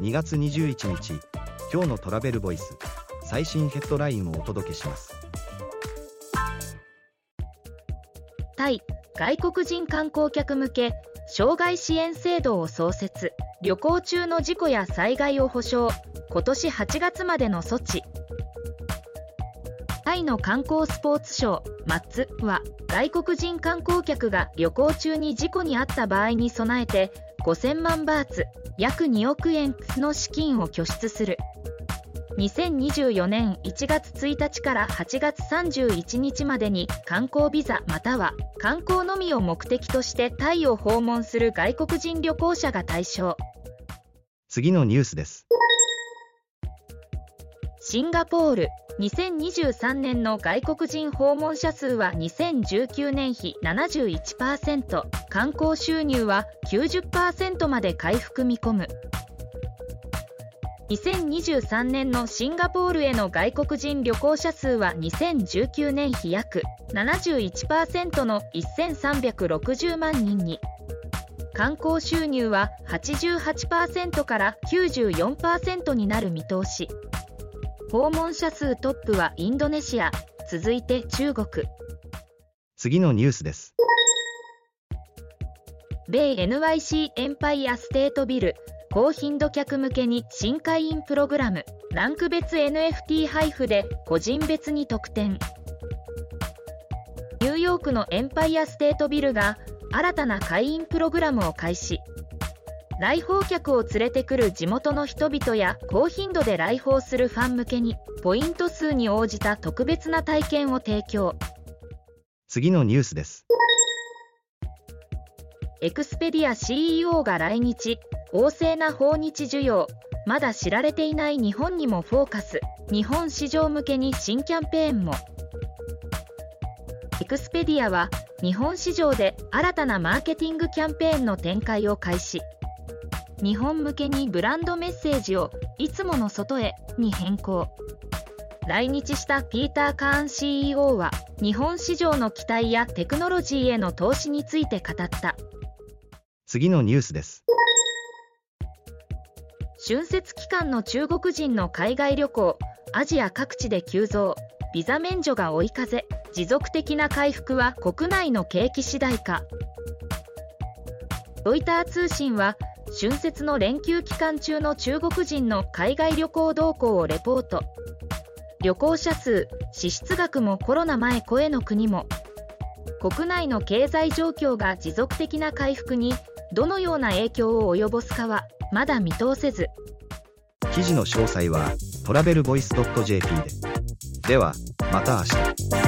2月21日今日のトラベルボイス最新ヘッドラインをお届けします。タイ外国人観光客向け障害支援制度を創設旅行中の事故や災害を保障今年8月までの措置。タイの観光スポーツ省マッツは外国人観光客が旅行中に事故に遭った場合に備えて5000万バーツ約2億円の資金を拠出する。2024年1月1日から8月31日までに観光ビザまたは観光のみを目的としてタイを訪問する外国人旅行者が対象。次のニュースです。シンガポール。2023年の外国人訪問者数は2019年比71%観光収入は90%まで回復見込む。2023年のシンガポールへの外国人旅行者数は2019年比約71%の1360万人に。観光収入は88%から94%になる見通し。訪問者数トップはインドネシア。続いて中国。次のニュースです。米 NYC エンパイアステートビル。高頻度客向けに新会員プログラム。ランク別 NFT 配布で個人別に特典。ニューヨークのエンパイアステートビルが新たな会員プログラムを開始来訪客を連れてくる地元の人々や高頻度で来訪するファン向けにポイント数に応じた特別な体験を提供。次のニュースです。エクスペディア CEO が来日旺盛な訪日需要。まだ知られていない日本にもフォーカス。日本市場向けに新キャンペーンも。エクスペディアは日本市場で新たなマーケティングキャンペーンの展開を開始日本向けにブランドメッセージをいつもの外へに変更。来日したピーター・カーン CEO は日本市場の期待やテクノロジーへの投資について語った。次のニュースです。春節期間の中国人の海外旅行アジア各地で急増。ビザ免除が追い風。持続的な回復は国内の景気次第か。ロイター通信は春節の連休期間中の中国人の海外旅行動向をレポート。旅行者数支出額もコロナ前超えの国も。国内の経済状況が持続的な回復にどのような影響を及ぼすかはまだ見通せず。記事の詳細はトラベルボイス .jp で。ではまた明日。